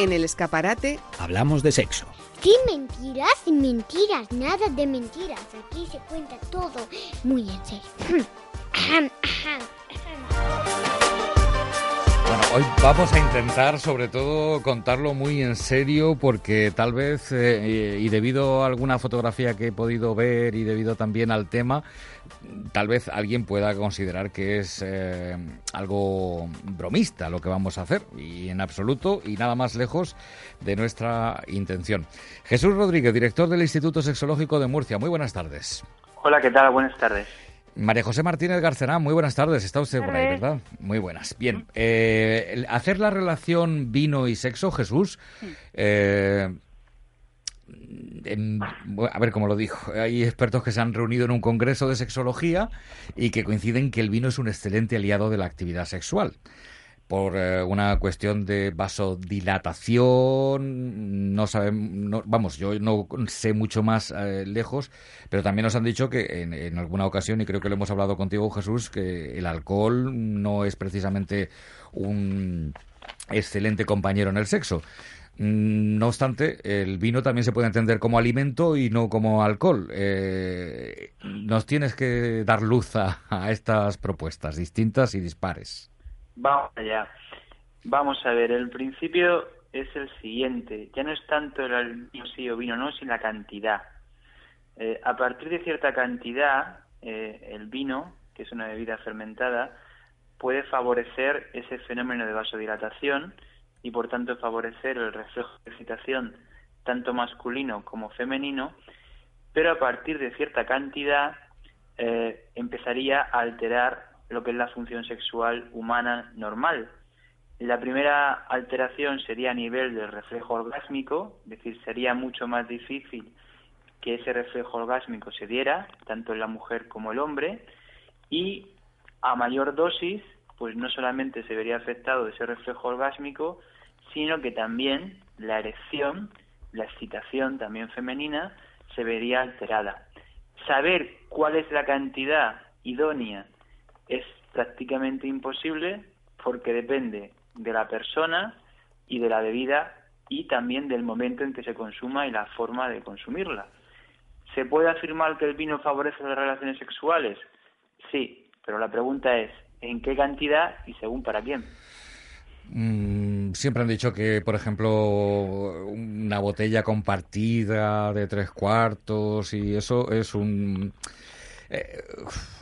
En el escaparate hablamos de sexo. Sin mentiras, sin mentiras, nada de mentiras. Aquí se cuenta todo muy en serio. Bueno, hoy vamos a intentar sobre todo contarlo muy en serio porque tal vez, eh, y debido a alguna fotografía que he podido ver y debido también al tema, tal vez alguien pueda considerar que es eh, algo bromista lo que vamos a hacer y en absoluto y nada más lejos de nuestra intención. Jesús Rodríguez, director del Instituto Sexológico de Murcia, muy buenas tardes. Hola, ¿qué tal? Buenas tardes. María José Martínez Garcerá, muy buenas tardes. Está usted por ahí, ¿verdad? Muy buenas. Bien, eh, hacer la relación vino y sexo, Jesús, eh, a ver cómo lo dijo, hay expertos que se han reunido en un congreso de sexología y que coinciden que el vino es un excelente aliado de la actividad sexual por eh, una cuestión de vasodilatación, no sabemos, vamos, yo no sé mucho más eh, lejos, pero también nos han dicho que en, en, alguna ocasión, y creo que lo hemos hablado contigo, Jesús, que el alcohol no es precisamente un excelente compañero en el sexo. Mm, no obstante, el vino también se puede entender como alimento y no como alcohol. Eh, nos tienes que dar luz a, estas propuestas distintas y dispares. Vamos allá. Vamos a ver, el principio es el siguiente. Ya no es tanto el vino sí o vino no, sino la cantidad. Eh, a partir de cierta cantidad, eh, el vino, que es una bebida fermentada, puede favorecer ese fenómeno de vasodilatación y por tanto favorecer el reflejo de excitación tanto masculino como femenino, pero a partir de cierta cantidad eh, empezaría a alterar lo que es la función sexual humana normal. La primera alteración sería a nivel del reflejo orgásmico, es decir, sería mucho más difícil que ese reflejo orgásmico se diera, tanto en la mujer como el hombre, y a mayor dosis, pues no solamente se vería afectado ese reflejo orgásmico, sino que también la erección, la excitación también femenina, se vería alterada. Saber cuál es la cantidad idónea es prácticamente imposible porque depende de la persona y de la bebida y también del momento en que se consuma y la forma de consumirla. ¿Se puede afirmar que el vino favorece las relaciones sexuales? Sí, pero la pregunta es, ¿en qué cantidad y según para quién? Mm, siempre han dicho que, por ejemplo, una botella compartida de tres cuartos y eso es un... Eh,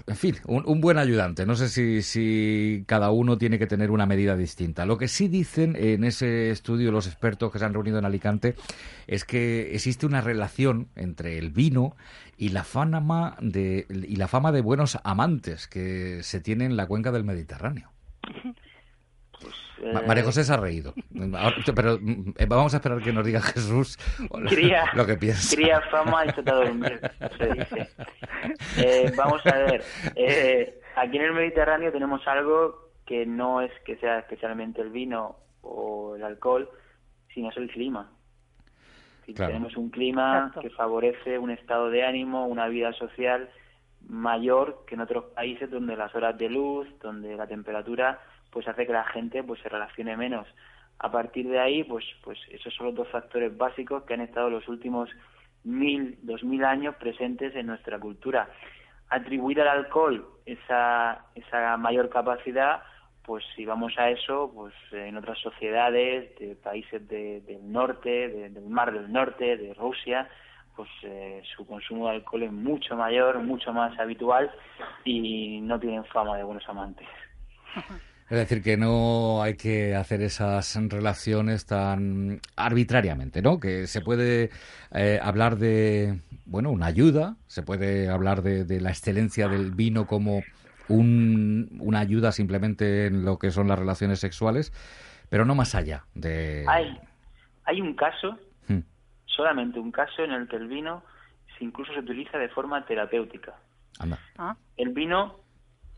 en fin, un, un, buen ayudante. No sé si, si cada uno tiene que tener una medida distinta. Lo que sí dicen en ese estudio los expertos que se han reunido en Alicante es que existe una relación entre el vino y la fama de, y la fama de buenos amantes que se tiene en la cuenca del Mediterráneo. María José se ha reído. Pero vamos a esperar que nos diga Jesús cría, lo que piensa. Cría fama y trata de dormir, se dice. Eh, vamos a ver. Eh, aquí en el Mediterráneo tenemos algo que no es que sea especialmente el vino o el alcohol, sino es el clima. Claro. Tenemos un clima Exacto. que favorece un estado de ánimo, una vida social mayor que en otros países donde las horas de luz, donde la temperatura pues hace que la gente pues se relacione menos. A partir de ahí, pues, pues esos son los dos factores básicos que han estado los últimos mil, dos mil años presentes en nuestra cultura. Atribuir al alcohol esa, esa mayor capacidad, pues si vamos a eso, pues en otras sociedades de países de, del norte, de, del mar del norte, de Rusia, pues eh, su consumo de alcohol es mucho mayor, mucho más habitual y no tienen fama de buenos amantes. Es decir, que no hay que hacer esas relaciones tan arbitrariamente, ¿no? Que se puede eh, hablar de, bueno, una ayuda, se puede hablar de, de, la excelencia del vino como un, una ayuda simplemente en lo que son las relaciones sexuales, pero no más allá de... Hay, hay un caso, Hmm. solamente un caso, en el que el vino se incluso se utiliza de forma terapéutica. Anda. Ah, El vino,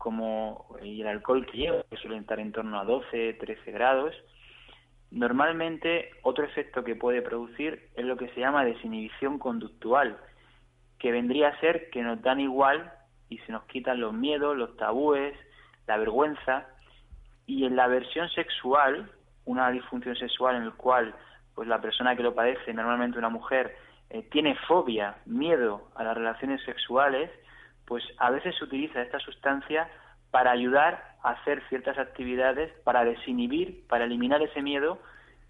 como y el alcohol que lleva, que suele estar en torno a 12, 13 grados, normalmente otro efecto que puede producir es lo que se llama desinhibición conductual, que vendría a ser que nos dan igual y se nos quitan los miedos, los tabúes, la vergüenza, y en la versión sexual, una disfunción sexual en el cual pues la persona que lo padece, normalmente una mujer, eh, tiene fobia, miedo a las relaciones sexuales, pues a veces se utiliza esta sustancia para ayudar a hacer ciertas actividades, para desinhibir, para eliminar ese miedo,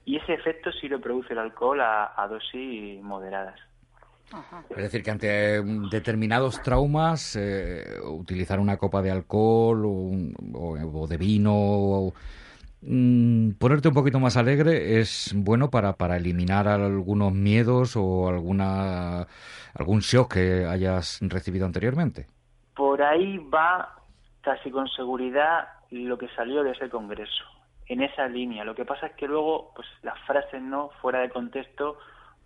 y ese efecto sí lo produce el alcohol a, a dosis moderadas. ajá. Es decir, que ante mm, determinados traumas, eh, utilizar una copa de alcohol o, un- o- o de vino, o, mm, ponerte un poquito más alegre es bueno para, para eliminar algunos miedos o alguna algún shock que hayas recibido anteriormente. Por ahí va casi con seguridad lo que salió de ese congreso, en esa línea. Lo que pasa es que luego, pues las frases no fuera de contexto,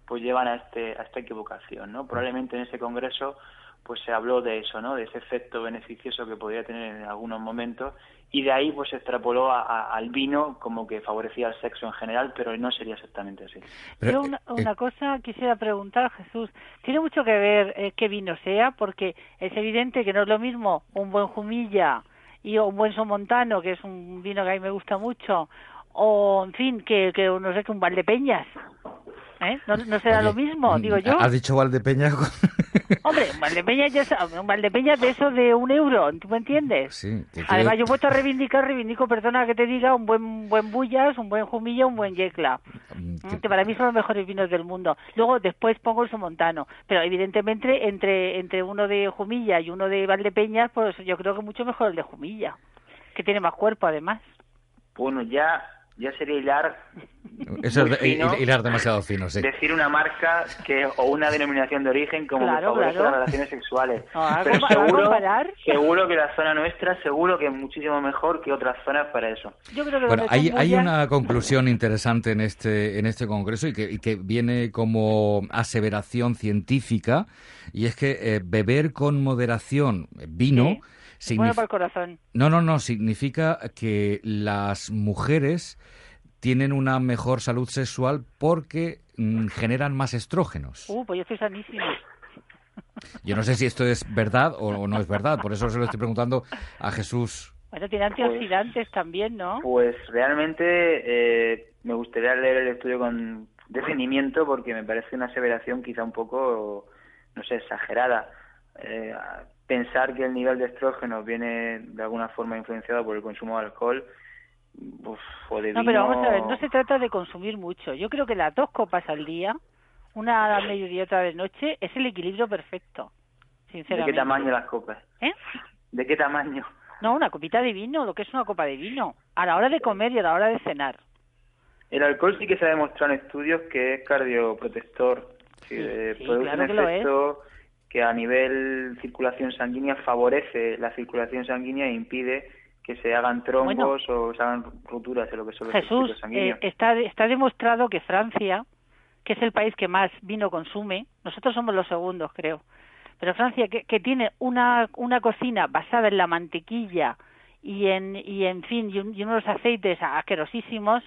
pues llevan a este a esta equivocación, ¿no? Probablemente en ese congreso, pues se habló de eso, ¿no? De ese efecto beneficioso que podía tener en algunos momentos y de ahí pues se extrapoló a- a- al vino como que favorecía el sexo en general, pero no sería exactamente así. Pero, Yo una, eh, una cosa quisiera preguntar, Jesús. Tiene mucho que ver eh, qué vino sea, porque es evidente que no es lo mismo un buen Jumilla y un buen Somontano, que es un vino que a mí me gusta mucho, o en fin, que, que no sé, que un Valdepeñas. ¿Eh? No, no será oye, lo mismo, mm, digo yo. ¿Has dicho Valdepeña? Hombre, un Valdepeñas, ya un Valdepeñas de eso de un euro, ¿tú me entiendes? sí. que Además, yo he puesto a reivindicar, reivindico, perdona que te diga, un buen buen Bullas, un buen Jumilla, un buen Yecla. mm, que- que para mí son los mejores vinos del mundo. Luego después pongo el Somontano, pero evidentemente entre entre uno de Jumilla y uno de Valdepeñas, pues yo creo que mucho mejor el de Jumilla, que tiene más cuerpo además. Bueno, ya ya sería hilar Eso es fino. hilar demasiado fino, sí. decir una marca que o una denominación de origen como Claro, que favorece claro. las relaciones sexuales. No, ¿a Pero seguro, comparar? seguro que la zona nuestra, seguro que es muchísimo mejor que otras zonas para eso. Yo creo que Bueno, donde hay, hay una conclusión interesante en este, en este congreso y que, y que viene como aseveración científica, y es que eh, beber con moderación vino Sí, bueno el corazón. no, no, no, significa que las mujeres tienen una mejor salud sexual porque mm, generan más estrógenos. Uh, pues yo estoy sanísimo. Yo no sé si esto es verdad o, o no es verdad, por eso se lo estoy preguntando a Jesús. Bueno, tiene antioxidantes también, ¿no? Pues realmente eh, me gustaría leer el estudio con detenimiento porque me parece una aseveración quizá un poco, no sé, exagerada. Eh, pensar que el nivel de estrógeno viene de alguna forma influenciado por el consumo de alcohol uf, o de No, pero vino- vamos a ver, no se trata de consumir mucho. Yo creo que las dos copas al día, una a mediodía y otra de noche, es el equilibrio perfecto, ¿De sinceramente. qué tamaño las copas? ¿Eh? ¿De qué tamaño? No, una copita de vino, lo que es una copa de vino, a la hora de comer y a la hora de cenar. El alcohol sí que se ha demostrado en estudios que es cardioprotector, Sí, sí, produce claro un que lo es. Que a nivel circulación sanguínea favorece la circulación sanguínea e impide que se hagan trombos o se hagan rupturas en lo que son los Jesús, circuitos sanguíneos. eh, está, está demostrado que Francia, que es el país que más vino consume, nosotros somos los segundos, creo, pero Francia, que, que tiene una, una cocina basada en la mantequilla y en, y en fin, y, un- y unos aceites asquerosísimos,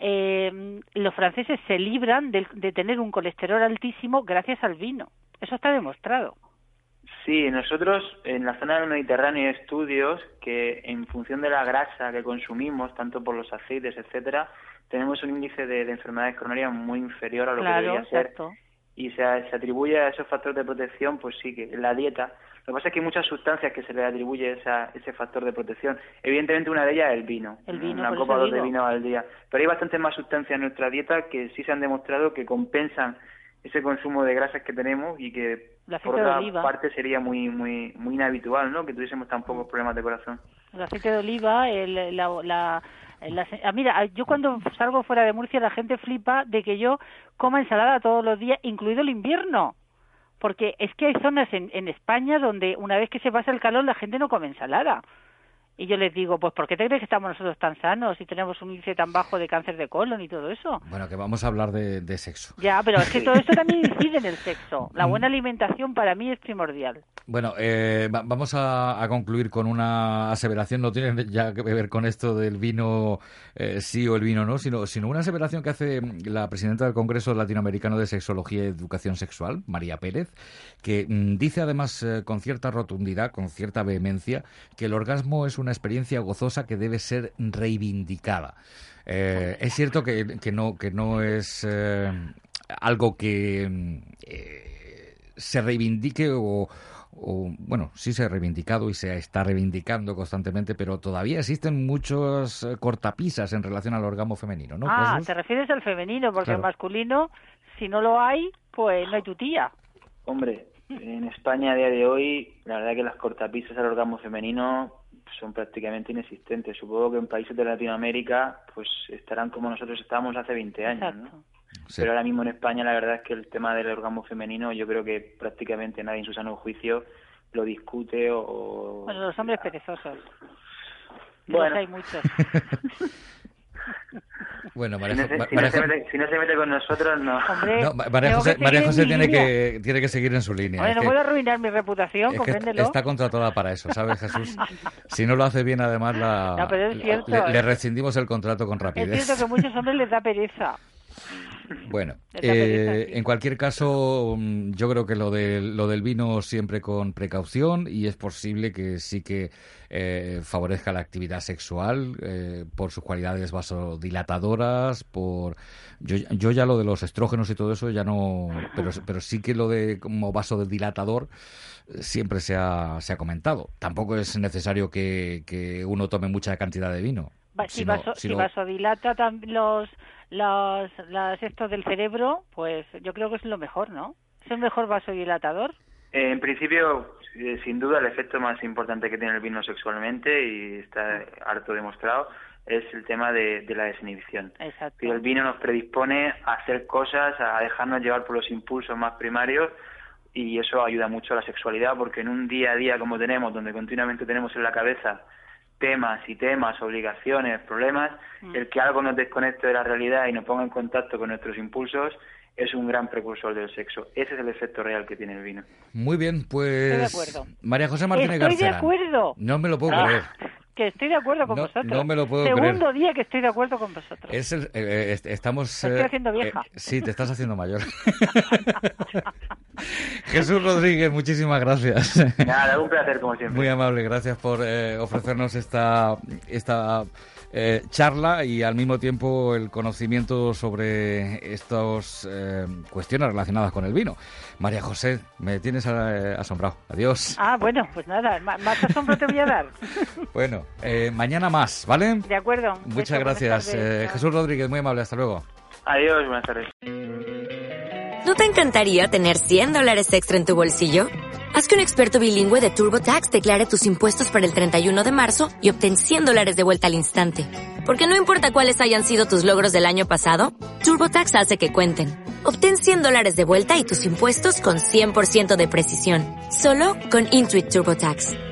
eh, los franceses se libran de, de tener un colesterol altísimo gracias al vino. Eso está demostrado. Sí, nosotros en la zona del Mediterráneo hay estudios que en función de la grasa que consumimos, tanto por los aceites, etcétera, tenemos un índice de, de enfermedades coronarias muy inferior a lo que debería ser exacto. y se, se atribuye a esos factores de protección, pues sí, que la dieta. Lo que pasa es que hay muchas sustancias que se le atribuye esa, ese factor de protección. Evidentemente una de ellas es el vino, El vino, una copa o dos de vino al día. Pero hay bastantes más sustancias en nuestra dieta que sí se han demostrado que compensan ese consumo de grasas que tenemos y que por otra parte sería muy muy muy inhabitual, ¿no? Que tuviésemos tan pocos problemas de corazón. El aceite de oliva, el, la, la, la- ah, mira, yo cuando salgo fuera de Murcia la gente flipa de que yo coma ensalada todos los días, incluido el invierno. Porque es que hay zonas en, en España donde una vez que se pasa el calor la gente no come ensalada. Y yo les digo, pues ¿por qué te crees que estamos nosotros tan sanos y tenemos un índice tan bajo de cáncer de colon y todo eso? Bueno, que vamos a hablar de, de sexo. Ya, pero es que todo esto también incide en el sexo. La buena alimentación para mí es primordial. Bueno, eh, va- vamos a, a concluir con una aseveración, no tiene ya que ver con esto del vino eh, sí o el vino no, sino, sino una aseveración que hace la presidenta del Congreso Latinoamericano de Sexología y Educación Sexual, María Pérez, que mm, dice además eh, con cierta rotundidad, con cierta vehemencia, que el orgasmo es una experiencia gozosa que debe ser reivindicada. Eh, es cierto que, que no, que no es eh, algo que eh, se reivindique o, o, bueno, sí se ha reivindicado y se está reivindicando constantemente, pero todavía existen muchos cortapisas en relación al orgasmo femenino, ¿no? ah, Jesús? te refieres al femenino, porque Claro. el masculino, si no lo hay, pues no hay tu tía. Hombre, en España a día de hoy, la verdad que las cortapisas al orgasmo femenino son prácticamente inexistentes. Supongo que en países de Latinoamérica pues estarán como nosotros estábamos hace 20 años, ¿no? Sí. Pero ahora mismo en España la verdad es que el tema del orgasmo femenino yo creo que prácticamente nadie en su sano juicio lo discute o... Bueno, los hombres perezosos. Bueno. los hay muchos. Bueno, Si María, no, se, si no María se Jo- mete, si no se mete con nosotros, no. Hombre, no, Ma- María José, que María José tiene línea. que, tiene que seguir en su línea. Es no puedo arruinar mi reputación, es compréndelo. está contratada para eso, ¿sabes, Jesús? Si no lo hace bien, además, la, No, pero es le- cierto, le, le ¿eh? rescindimos el contrato con Es rapidez. cierto que a muchos hombres les da pereza. Bueno, eh, en cualquier caso, mm, yo creo que lo, del lo del vino siempre con precaución y es posible que sí que eh, favorezca la actividad sexual eh, por sus cualidades vasodilatadoras, por yo, yo ya lo de los estrógenos y todo eso ya no, pero, pero sí que lo de como vasodilatador eh, siempre se ha, se ha comentado. Tampoco es necesario que, que uno tome mucha cantidad de vino. Va- si, vaso- si vasodilata los, los, las estos del cerebro, pues yo creo que es lo mejor, ¿no? ¿Es el mejor vasodilatador? Eh, en principio, eh, sin duda, el efecto más importante que tiene el vino sexualmente, y está harto demostrado, es el tema de, de la desinhibición. Exacto. Que el vino nos predispone a hacer cosas, a dejarnos llevar por los impulsos más primarios, y eso ayuda mucho a la sexualidad, porque en un día a día como tenemos, donde continuamente tenemos en la cabeza temas y temas, obligaciones, problemas, Mm. el que algo nos desconecte de la realidad y nos ponga en contacto con nuestros impulsos es un gran precursor del sexo. Ese es el efecto real que tiene el vino. Muy bien, pues Estoy de acuerdo. María José Martínez Estoy de acuerdo. No me lo puedo Ah. Que estoy de acuerdo con No- vosotros. no me lo puedo Segundo creer. día que estoy de acuerdo con vosotros. Es el- eh, eh, est- estamos. Me estoy eh, haciendo vieja. eh, sí, te estás haciendo mayor. Jesús Rodríguez, muchísimas gracias. Nada, un placer como siempre. Muy amable, gracias por eh, ofrecernos esta, esta eh, charla y al mismo tiempo el conocimiento sobre estas eh, cuestiones relacionadas con el vino. María José, me tienes asombrado. Adiós. Ah, bueno, pues nada, más asombro te voy a dar. Bueno, eh, mañana más, ¿vale? De acuerdo. Muchas gracias. Eh. Jesús Rodríguez, muy amable, hasta luego. Adiós, buenas tardes. ¿No te encantaría tener 100 dólares extra en tu bolsillo? Haz que un experto bilingüe de TurboTax declare tus impuestos para el 31 de marzo y obtén 100 dólares de vuelta al instante. Porque no importa cuáles hayan sido tus logros del año pasado, TurboTax hace que cuenten. Obtén 100 dólares de vuelta y tus impuestos con 100% de precisión. Solo con Intuit TurboTax.